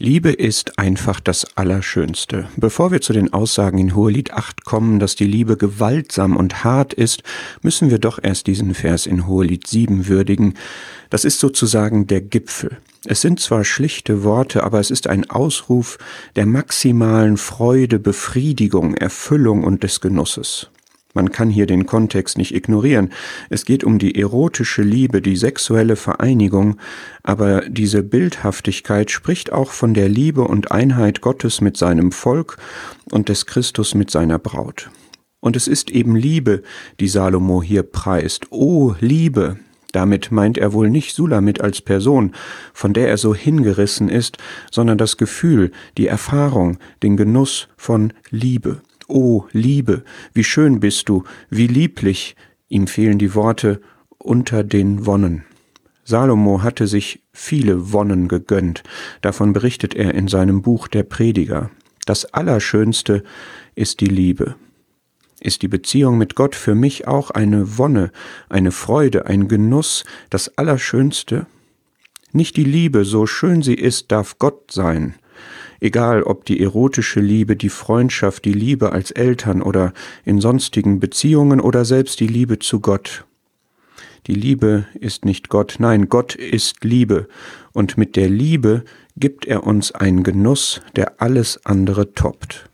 Liebe ist einfach das Allerschönste. Bevor wir zu den Aussagen in Hohelied 8 kommen, dass die Liebe gewaltsam und hart ist, müssen wir doch erst diesen Vers in Hohelied 7 würdigen. Das ist sozusagen der Gipfel. Es sind zwar schlichte Worte, aber es ist ein Ausruf der maximalen Freude, Befriedigung, Erfüllung und des Genusses. Man kann hier den Kontext nicht ignorieren. Es geht um die erotische Liebe, die sexuelle Vereinigung, aber diese Bildhaftigkeit spricht auch von der Liebe und Einheit Gottes mit seinem Volk und des Christus mit seiner Braut. Und es ist eben Liebe, die Salomo hier preist. Oh, Liebe! Damit meint er wohl nicht Sulamit als Person, von der er so hingerissen ist, sondern das Gefühl, die Erfahrung, den Genuss von Liebe. O Liebe, wie schön bist du, wie lieblich, ihm fehlen die Worte unter den Wonnen. Salomo hatte sich viele Wonnen gegönnt, davon berichtet er in seinem Buch Der Prediger. Das Allerschönste ist die Liebe. Ist die Beziehung mit Gott für mich auch eine Wonne, eine Freude, ein Genuss, das Allerschönste? Nicht die Liebe, so schön sie ist, darf Gott sein, egal ob die erotische Liebe, die Freundschaft, die Liebe als Eltern oder in sonstigen Beziehungen oder selbst die Liebe zu Gott. Die Liebe ist nicht Gott, nein, Gott ist Liebe, und mit der Liebe gibt er uns einen Genuss, der alles andere toppt.